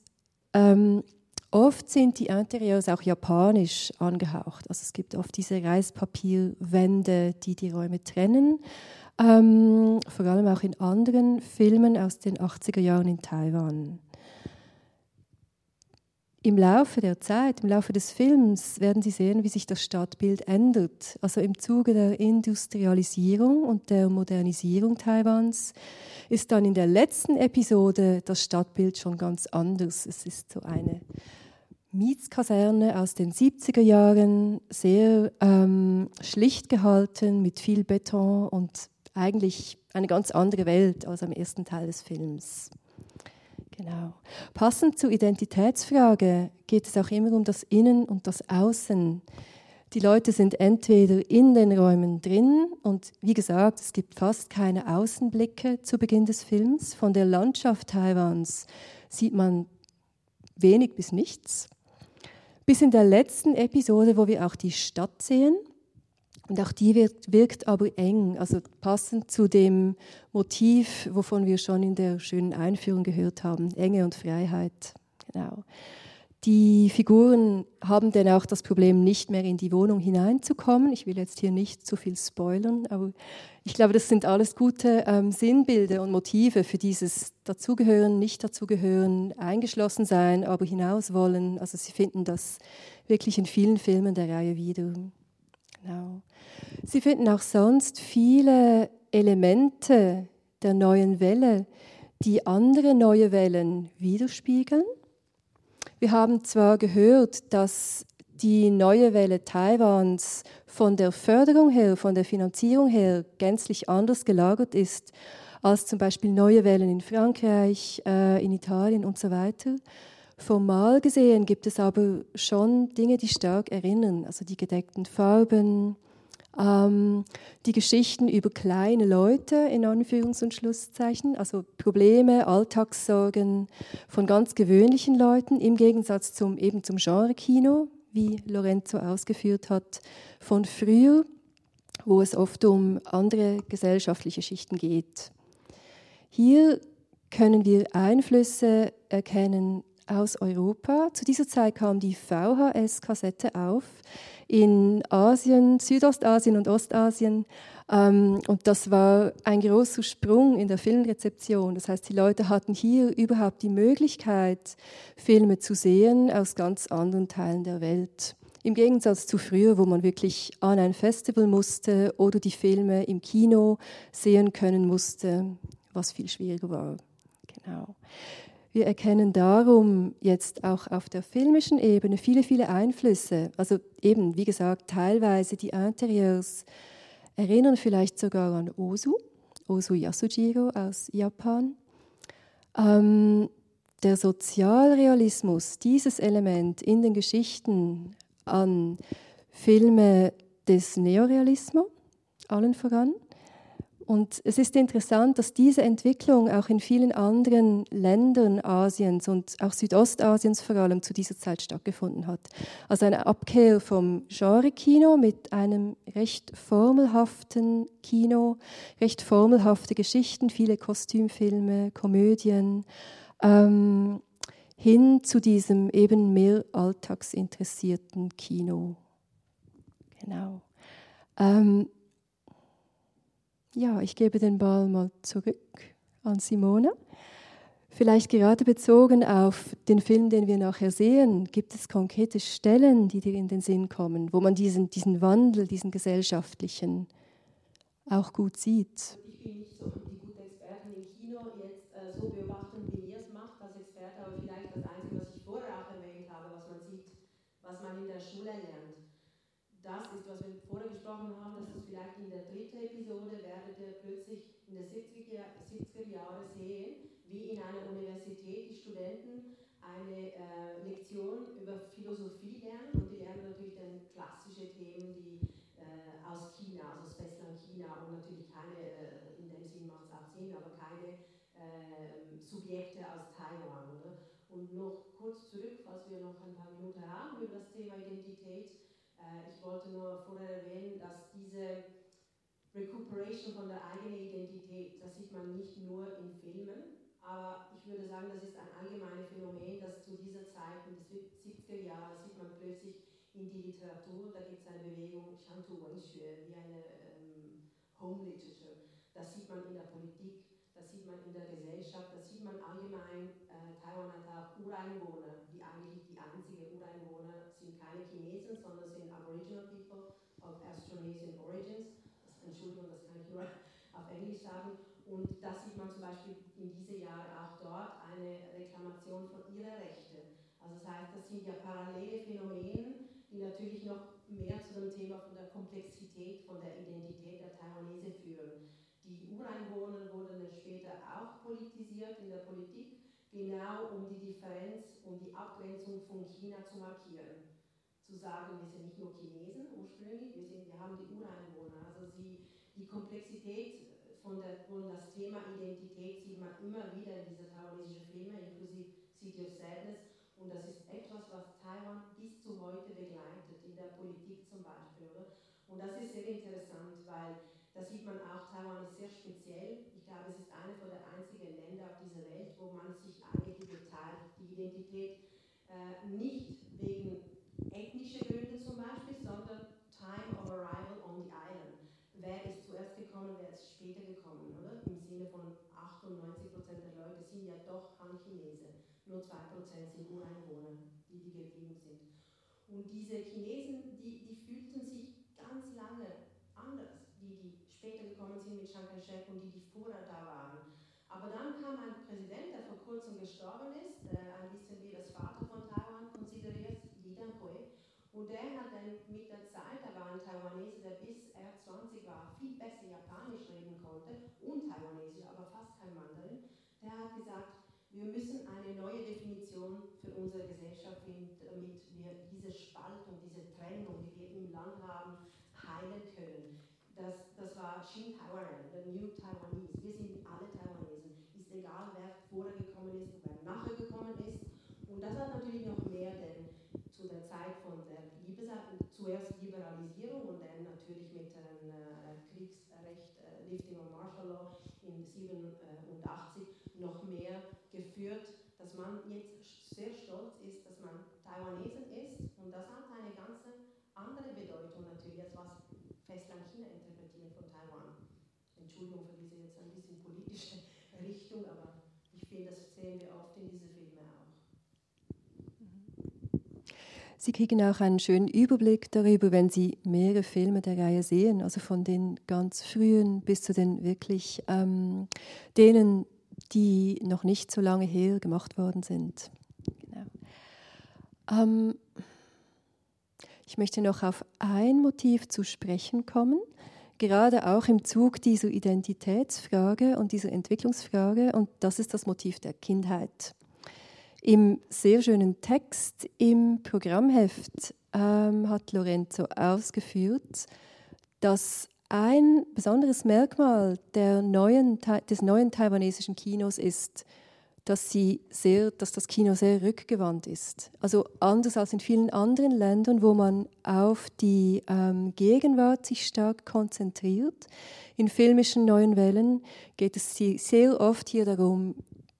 ähm, oft sind die Interieurs auch japanisch angehaucht. Also es gibt oft diese Reispapierwände, die die Räume trennen. Ähm, vor allem auch in anderen Filmen aus den 80er Jahren in Taiwan. Im Laufe der Zeit, im Laufe des Films werden Sie sehen, wie sich das Stadtbild ändert. Also im Zuge der Industrialisierung und der Modernisierung Taiwans ist dann in der letzten Episode das Stadtbild schon ganz anders. Es ist so eine Mietskaserne aus den 70er Jahren, sehr ähm, schlicht gehalten, mit viel Beton und eigentlich eine ganz andere Welt als am ersten Teil des Films. Genau. Passend zur Identitätsfrage geht es auch immer um das Innen und das Außen. Die Leute sind entweder in den Räumen drin und wie gesagt, es gibt fast keine Außenblicke zu Beginn des Films. Von der Landschaft Taiwans sieht man wenig bis nichts. Bis in der letzten Episode, wo wir auch die Stadt sehen, und auch die wirkt, wirkt, aber eng, also passend zu dem Motiv, wovon wir schon in der schönen Einführung gehört haben, Enge und Freiheit. Genau. Die Figuren haben dann auch das Problem, nicht mehr in die Wohnung hineinzukommen. Ich will jetzt hier nicht zu viel spoilern, aber ich glaube, das sind alles gute ähm, Sinnbilder und Motive für dieses Dazugehören, nicht dazugehören, eingeschlossen sein, aber hinaus wollen. Also Sie finden das wirklich in vielen Filmen der Reihe wieder. Genau. Sie finden auch sonst viele Elemente der neuen Welle, die andere neue Wellen widerspiegeln. Wir haben zwar gehört, dass die neue Welle Taiwans von der Förderung her, von der Finanzierung her gänzlich anders gelagert ist als zum Beispiel neue Wellen in Frankreich, äh, in Italien und so weiter. Formal gesehen gibt es aber schon Dinge, die stark erinnern, also die gedeckten Farben, ähm, die Geschichten über kleine Leute in Anführungs- und Schlusszeichen, also Probleme, Alltagssorgen von ganz gewöhnlichen Leuten im Gegensatz zum eben zum Genre-Kino, wie Lorenzo ausgeführt hat, von früher, wo es oft um andere gesellschaftliche Schichten geht. Hier können wir Einflüsse erkennen aus Europa. Zu dieser Zeit kam die VHS-Kassette auf in Asien, Südostasien und Ostasien. Ähm, und das war ein großer Sprung in der Filmrezeption. Das heißt, die Leute hatten hier überhaupt die Möglichkeit, Filme zu sehen aus ganz anderen Teilen der Welt. Im Gegensatz zu früher, wo man wirklich an ein Festival musste oder die Filme im Kino sehen können musste, was viel schwieriger war. Genau. Wir erkennen darum jetzt auch auf der filmischen Ebene viele, viele Einflüsse. Also eben, wie gesagt, teilweise die Interieurs erinnern vielleicht sogar an Osu, Osu Yasujiro aus Japan. Ähm, der Sozialrealismus, dieses Element in den Geschichten an Filme des Neorealismus, allen voran. Und es ist interessant, dass diese Entwicklung auch in vielen anderen Ländern Asiens und auch Südostasiens vor allem zu dieser Zeit stattgefunden hat. Also eine Abkehr vom Genre-Kino mit einem recht formelhaften Kino, recht formelhafte Geschichten, viele Kostümfilme, Komödien, ähm, hin zu diesem eben mehr alltagsinteressierten Kino. Genau. Ähm, ja, ich gebe den Ball mal zurück an Simone. Vielleicht gerade bezogen auf den Film, den wir nachher sehen, gibt es konkrete Stellen, die dir in den Sinn kommen, wo man diesen, diesen Wandel, diesen gesellschaftlichen auch gut sieht? Ich bin nicht so die gute Expertin im Kino, jetzt äh, so beobachten, wie ihr es macht als Experte, aber vielleicht das Einzige, was ich vorher auch erwähnt habe, was man sieht, was man in der Schule lernt. Das ist, was wir vorher gesprochen haben, dass es vielleicht in der dritten Episode werdet ihr plötzlich in den 70er, 70er Jahren sehen, wie in einer Universität die Studenten eine äh, Lektion über Philosophie lernen und die lernen natürlich dann klassische Themen, die äh, aus China, also Spessland China und natürlich keine, äh, in dem Sinn macht es auch Sinn, aber keine ähm, Subjekte aus Taiwan. Oder? Und noch kurz zurück, falls wir noch ein paar Minuten haben über das Thema Identität. Äh, ich wollte nur vorher erwähnen, dass diese Recuperation von der eigenen Identität, das sieht man nicht nur in Filmen, aber ich würde sagen, das ist ein allgemeines Phänomen, das zu dieser Zeit, in den 70er Jahren, sieht man plötzlich in die Literatur, da gibt es eine Bewegung, Shantu Wenxue, wie eine ähm, Home Literature. Das sieht man in der Politik, das sieht man in der Gesellschaft, das sieht man allgemein. Äh, Taiwan hat auch Ureinwohner, die eigentlich die einzigen Ureinwohner sind keine Chinesen, sondern sind Aboriginal People of Austronesian Origins. Entschuldigung, das kann ich nur auf Englisch sagen. Und da sieht man zum Beispiel in diese Jahre auch dort eine Reklamation von ihrer Rechte. Also das heißt, das sind ja parallele Phänomene, die natürlich noch mehr zu dem Thema von der Komplexität, von der Identität der Taiwanese führen. Die Ureinwohner wurden später auch politisiert in der Politik, genau um die Differenz, um die Abgrenzung von China zu markieren zu sagen, wir sind nicht nur Chinesen ursprünglich, wir, sind, wir haben die Ureinwohner. Also sie, die Komplexität von, der, von das Thema Identität sieht man immer wieder in diese taiwanesischen Filme, inklusive City of Sadness. Und das ist etwas, was Taiwan bis zu heute begleitet, in der Politik zum Beispiel. Oder? Und das ist sehr interessant, weil da sieht man auch, Taiwan ist sehr speziell. Ich glaube, es ist eines der einzigen Länder auf dieser Welt, wo man sich eigentlich geteilt, die Identität Äh, nicht wegen ethnischer Gründe zum Beispiel, sondern Time of Arrival on the Island. Wer ist zuerst gekommen, wer ist später gekommen, oder? Im Sinne von 98 Prozent der Leute sind ja doch Han-Chinesen. Nur 2 Prozent sind Ureinwohner, die, die geblieben sind. Und diese Chinesen, die, die fühlten sich ganz lange anders, später gekommen sind mit Chiang Kai-shek und die, die vorher da waren. Aber dann kam ein Präsident, der vor kurzem gestorben ist, äh, ein bisschen wie das Vater von Taiwan konsideriert, Li Danghui. Und der hat dann mit der Zeit, da war ein Taiwanese, der bis er 20 war, viel besser Japanisch reden konnte und Taiwanesisch, aber fast kein Mandarin. Der hat gesagt, wir müssen eine neue Definition für unsere Gesellschaft finden, damit wir diese Spaltung, diese Trennung, die wir im Land haben, heilen können. Das, das war Taiwan, der New Taiwanese. Wir sind alle Taiwanesen. Ist egal, wer vorher gekommen ist und wer nachher gekommen ist. Und das hat natürlich noch mehr denn zu der Zeit von der Liebes zuerst Liberalisierung und dann natürlich mit dem äh, Kriegsrecht, äh, Lifting of Martial Law in 87 noch mehr geführt, dass man jetzt sehr stolz ist, dass man Taiwanesen ist. Und das hat eine ganz andere Bedeutung natürlich, als was Festland China interpretieren von Taiwan. Entschuldigung für diese jetzt ein bisschen politische Richtung, aber ich finde, das sehen wir oft in diese Filme auch. Sie kriegen auch einen schönen Überblick darüber, wenn Sie mehrere Filme der Reihe sehen, also von den ganz frühen bis zu den wirklich ähm, denen, die noch nicht so lange her gemacht worden sind. Genau. Ähm, ich möchte noch auf ein Motiv zu sprechen kommen, gerade auch im Zug dieser Identitätsfrage und dieser Entwicklungsfrage, und das ist das Motiv der Kindheit. Im sehr schönen Text im Programmheft ähm, hat Lorenzo ausgeführt, dass ein besonderes Merkmal neuen, des neuen taiwanesischen Kinos ist, dass, sie sehr, dass das Kino sehr rückgewandt ist. Also anders als in vielen anderen Ländern, wo man auf die ähm, Gegenwart sich stark konzentriert. In filmischen neuen Wellen geht es sehr oft hier darum,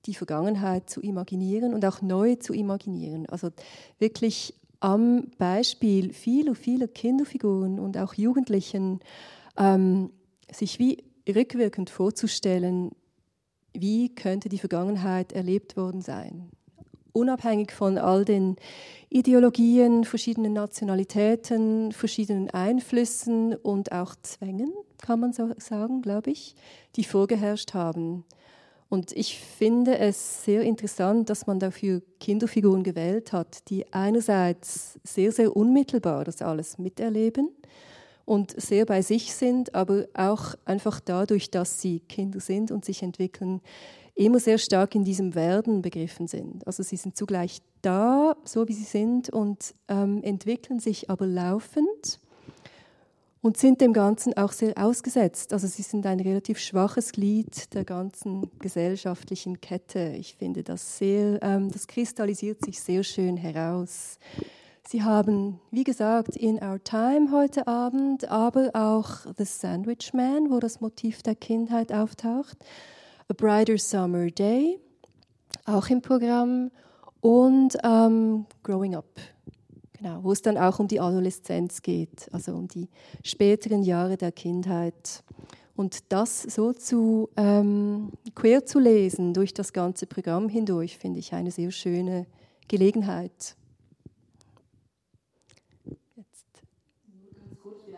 die Vergangenheit zu imaginieren und auch neu zu imaginieren. Also wirklich am Beispiel vieler, vieler Kinderfiguren und auch Jugendlichen ähm, sich wie rückwirkend vorzustellen, wie könnte die Vergangenheit erlebt worden sein. Unabhängig von all den Ideologien, verschiedenen Nationalitäten, verschiedenen Einflüssen und auch Zwängen, kann man so sagen, glaube ich, die vorgeherrscht haben. Und ich finde es sehr interessant, dass man dafür Kinderfiguren gewählt hat, die einerseits sehr, sehr unmittelbar das alles miterleben und sehr bei sich sind, aber auch einfach dadurch, dass sie Kinder sind und sich entwickeln, immer sehr stark in diesem Werden begriffen sind. Also sie sind zugleich da, so wie sie sind, und ähm, entwickeln sich aber laufend und sind dem Ganzen auch sehr ausgesetzt. Also sie sind ein relativ schwaches Glied der ganzen gesellschaftlichen Kette. Ich finde das sehr, ähm, das kristallisiert sich sehr schön heraus. Sie haben, wie gesagt, In Our Time heute Abend, aber auch The Sandwich Man, wo das Motiv der Kindheit auftaucht. A Brighter Summer Day, auch im Programm. Und ähm, Growing Up, genau, wo es dann auch um die Adoleszenz geht, also um die späteren Jahre der Kindheit. Und das so zu ähm, quer zu lesen durch das ganze Programm hindurch, finde ich eine sehr schöne Gelegenheit.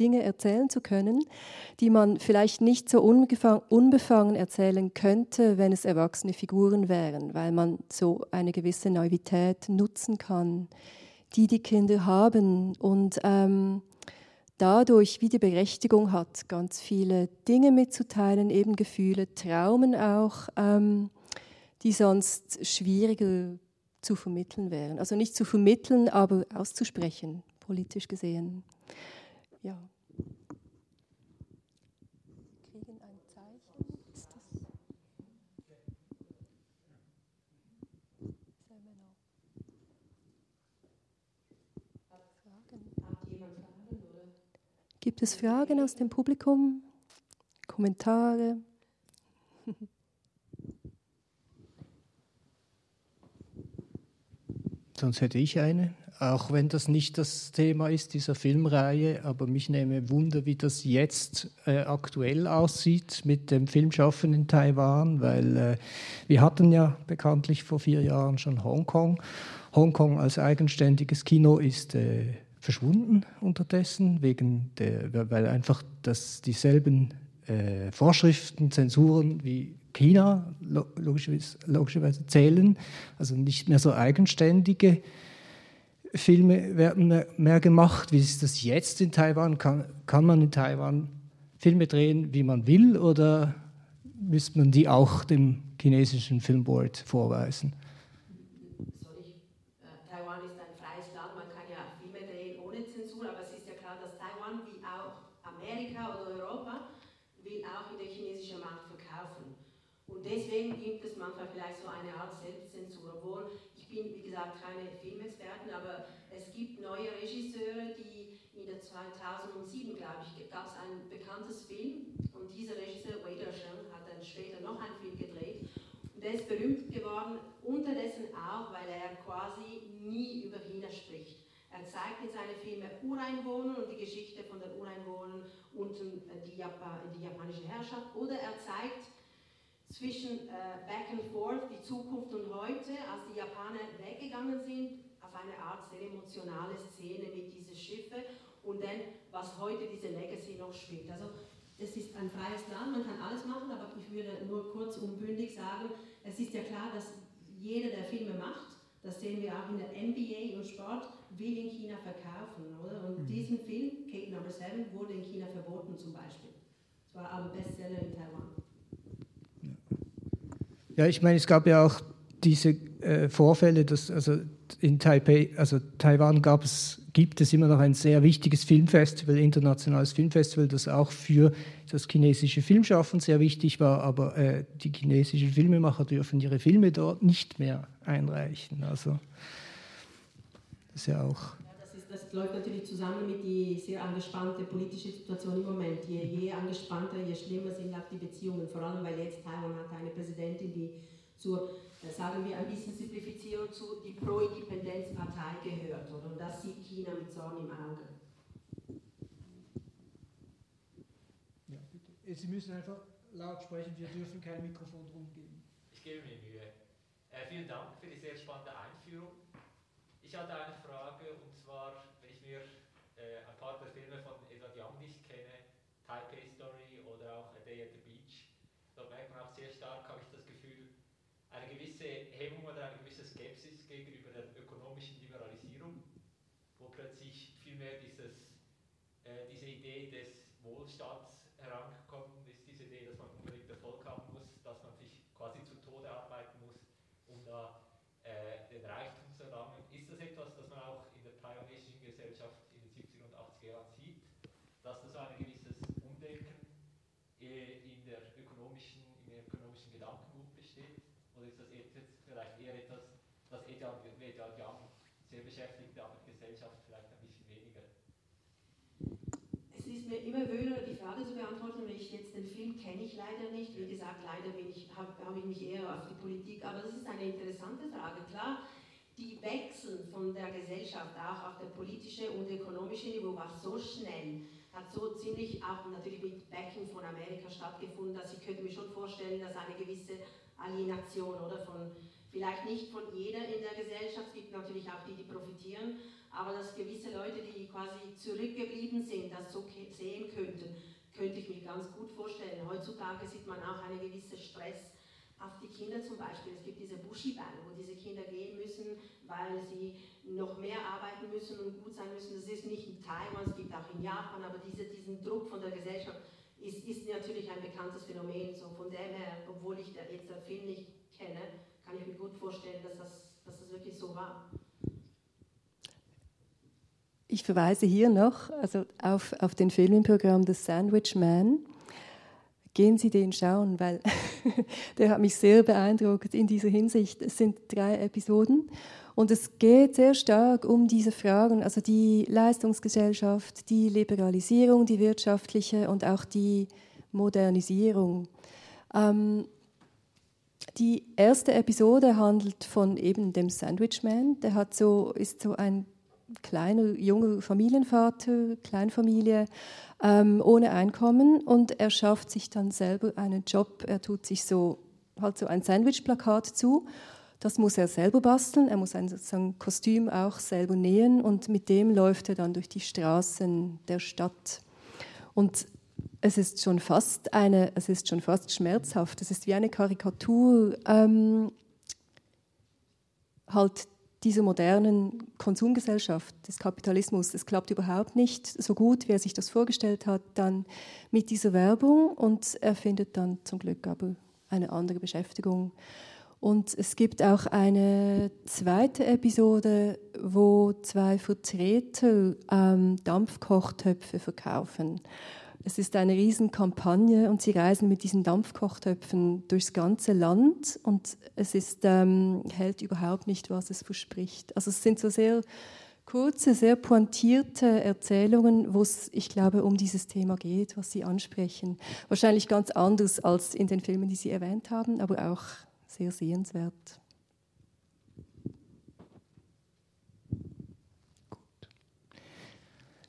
Dinge erzählen zu können, die man vielleicht nicht so unbefangen erzählen könnte, wenn es erwachsene Figuren wären, weil man so eine gewisse Naivität nutzen kann, die die Kinder haben. Und ähm, dadurch wie die Berechtigung hat, ganz viele Dinge mitzuteilen, eben Gefühle, Traumen auch, ähm, die sonst schwieriger zu vermitteln wären. Also nicht zu vermitteln, aber auszusprechen, politisch gesehen. Ja. Kriegen ein Zeichen. Ist das? Gibt es Fragen aus dem Publikum? Kommentare? Sonst hätte ich eine, auch wenn das nicht das Thema ist dieser Filmreihe, aber mich nehme Wunder, wie das jetzt äh, aktuell aussieht mit dem Filmschaffen in Taiwan, weil äh, wir hatten ja bekanntlich vor vier Jahren schon Hongkong. Hongkong als eigenständiges Kino ist äh, verschwunden unterdessen, wegen der, weil einfach das dieselben äh, Vorschriften, Zensuren wie China logischerweise, logischerweise zählen, also nicht mehr so eigenständige Filme werden mehr, mehr, gemacht. Wie ist das jetzt in Taiwan? Kann, kann man in Taiwan Filme drehen, wie man will, oder müsste man die auch dem chinesischen Filmboard vorweisen? Gesagt keine Filmexperten, aber es gibt neue Regisseure, die in der 2007, glaube ich, gab es ein bekanntes Film und dieser Regisseur, Wei Sheng, hat dann später noch einen Film gedreht und der ist berühmt geworden, unterdessen auch, weil er quasi nie über China spricht. Er zeigt in seinen Filmen Ureinwohner und die Geschichte von den Ureinwohnern und die, Japan die japanische Herrschaft oder er zeigt zwischen äh, Back and Forth, die Zukunft und heute, als die Japaner weggegangen sind, auf eine Art sehr emotionale Szene mit diesen Schiffen und dann, was heute diese Legacy noch spielt. Also es ist ein freies Land, man kann alles machen, aber ich würde nur kurz und bündig sagen, es ist ja klar, dass jeder, der Filme macht, das sehen wir auch in der NBA und Sport, will in China verkaufen, oder? Und mhm. diesen Film, Cake Number 7, wurde in China verboten zum Beispiel. Es war ein Bestseller in Taiwan. Ja, ich meine, es gab ja auch diese äh, Vorfälle, dass also in Taipei, also Taiwan gab es, gibt es immer noch ein sehr wichtiges Filmfestival, internationales Filmfestival, das auch für das chinesische Filmschaffen sehr wichtig war, aber äh, die chinesischen Filmemacher dürfen ihre Filme dort nicht mehr einreichen. Also das ist ja auch das läuft natürlich zusammen mit der sehr angespannten politischen Situation im Moment. Je, je angespannter, je schlimmer sind auch die Beziehungen, vor allem weil jetzt Taiwan hat eine Präsidentin, die zur, äh, sagen wir ein bisschen simplifizieren, zu die Pro-Independenz-Partei gehört. Oder? Und das sieht China mit Zorn im Auge. Ja, bitte. Sie müssen einfach laut sprechen, wir dürfen kein Mikrofon rumgeben. Ich gebe mir Mühe. Äh, vielen Dank für die sehr spannende Einführung. Ich hatte eine Frage und zwar, wenn ich mir äh, ein paar der Filme von Edward Young nicht kenne, Taipei Story oder auch A Day at the Beach, da merkt man auch sehr stark, habe ich das Gefühl, eine gewisse Hemmung oder eine gewisse Skepsis gegenüber der ökonomischen Liberalisierung, wo plötzlich vielmehr äh, diese Idee des Wohlstands herangekommen ist, diese Idee, dass man unbedingt Erfolg haben muss, dass man sich quasi zu Tode arbeiten muss, um da äh, den Reichtum etwas, das man auch in der taiwanesischen Gesellschaft in den 70er und 80er Jahren sieht, dass da so ein gewisses Umdenken äh, in der ökonomischen, in dem ökonomischen Gedankengut besteht? Oder ist das jetzt vielleicht eher etwas, das Edward Young sehr beschäftigt, aber die Gesellschaft vielleicht ein bisschen weniger? Es ist mir immer wöhler, die Frage zu beantworten, weil ich jetzt den Film kenne ich leider nicht. Wie gesagt, leider habe hab ich mich eher auf die Politik, aber das ist eine interessante Frage. Klar, die Wechsel von der Gesellschaft auch auf der politischen und ökonomischen Niveau war so schnell, hat so ziemlich auch natürlich mit Backing von Amerika stattgefunden, dass ich könnte mir schon vorstellen, dass eine gewisse Alienation oder von vielleicht nicht von jeder in der Gesellschaft, es gibt natürlich auch die, die profitieren, aber dass gewisse Leute, die quasi zurückgeblieben sind, das so sehen könnten, könnte ich mir ganz gut vorstellen. Heutzutage sieht man auch einen gewissen Stress auf die Kinder zum Beispiel. Es gibt diese Bushi-Bälle, wo diese Kinder gehen müssen, weil sie noch mehr arbeiten müssen und gut sein müssen. Das ist nicht in Taiwan, es gibt auch in Japan, aber diese, diesen Druck von der Gesellschaft ist, ist natürlich ein bekanntes Phänomen. So von dem her, obwohl ich jetzt den Film nicht kenne, kann ich mir gut vorstellen, dass das, dass das wirklich so war. ich verweise hier noch also auf, auf den Film im Programm The Sandwich Man. Gehen Sie den schauen, weil der hat mich sehr beeindruckt in dieser Hinsicht. Es sind drei Episoden und es geht sehr stark um diese Fragen, also die Leistungsgesellschaft, die Liberalisierung, die wirtschaftliche und auch die Modernisierung. Ähm, die erste Episode handelt von eben dem Sandwichman. Der hat so, ist so ein kleiner, junger Familienvater, Kleinfamilie, ähm, ohne Einkommen und er schafft sich dann selber einen Job. Er tut sich so halt so ein Sandwich-Plakat zu. Das muss er selber basteln. Er muss ein, sein Kostüm auch selber nähen und mit dem läuft er dann durch die Straßen der Stadt. Und es ist schon fast eine, es ist schon fast schmerzhaft. Es ist wie eine Karikatur ähm, halt dieser modernen Konsumgesellschaft, des Kapitalismus. Es klappt überhaupt nicht so gut, wie er sich das vorgestellt hat, dann mit dieser Werbung und er findet dann zum Glück aber eine andere Beschäftigung. Und es gibt auch eine zweite Episode, wo zwei Vertreter ähm, Dampfkochtöpfe verkaufen. Es ist eine Riesenkampagne und sie reisen mit diesen Dampfkochtöpfen durchs ganze Land und es ist, ähm, hält überhaupt nicht, was es verspricht. Also es sind so sehr kurze, sehr pointierte Erzählungen, wo es, ich glaube, um dieses Thema geht, was Sie ansprechen. Wahrscheinlich ganz anders als in den Filmen, die Sie erwähnt haben, aber auch sehr sehenswert.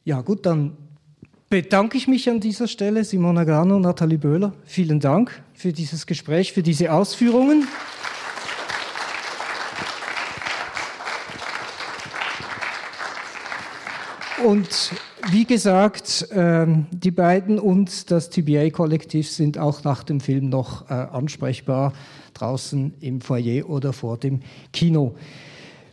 Ja, gut, dann bedanke ich mich an dieser Stelle, Simona Grano und Nathalie Böhler. Vielen Dank für dieses Gespräch, für diese Ausführungen. Und wie gesagt, ähm, die beiden und das TBA-Kollektiv sind auch nach dem Film noch äh, ansprechbar draußen im Foyer oder vor dem Kino.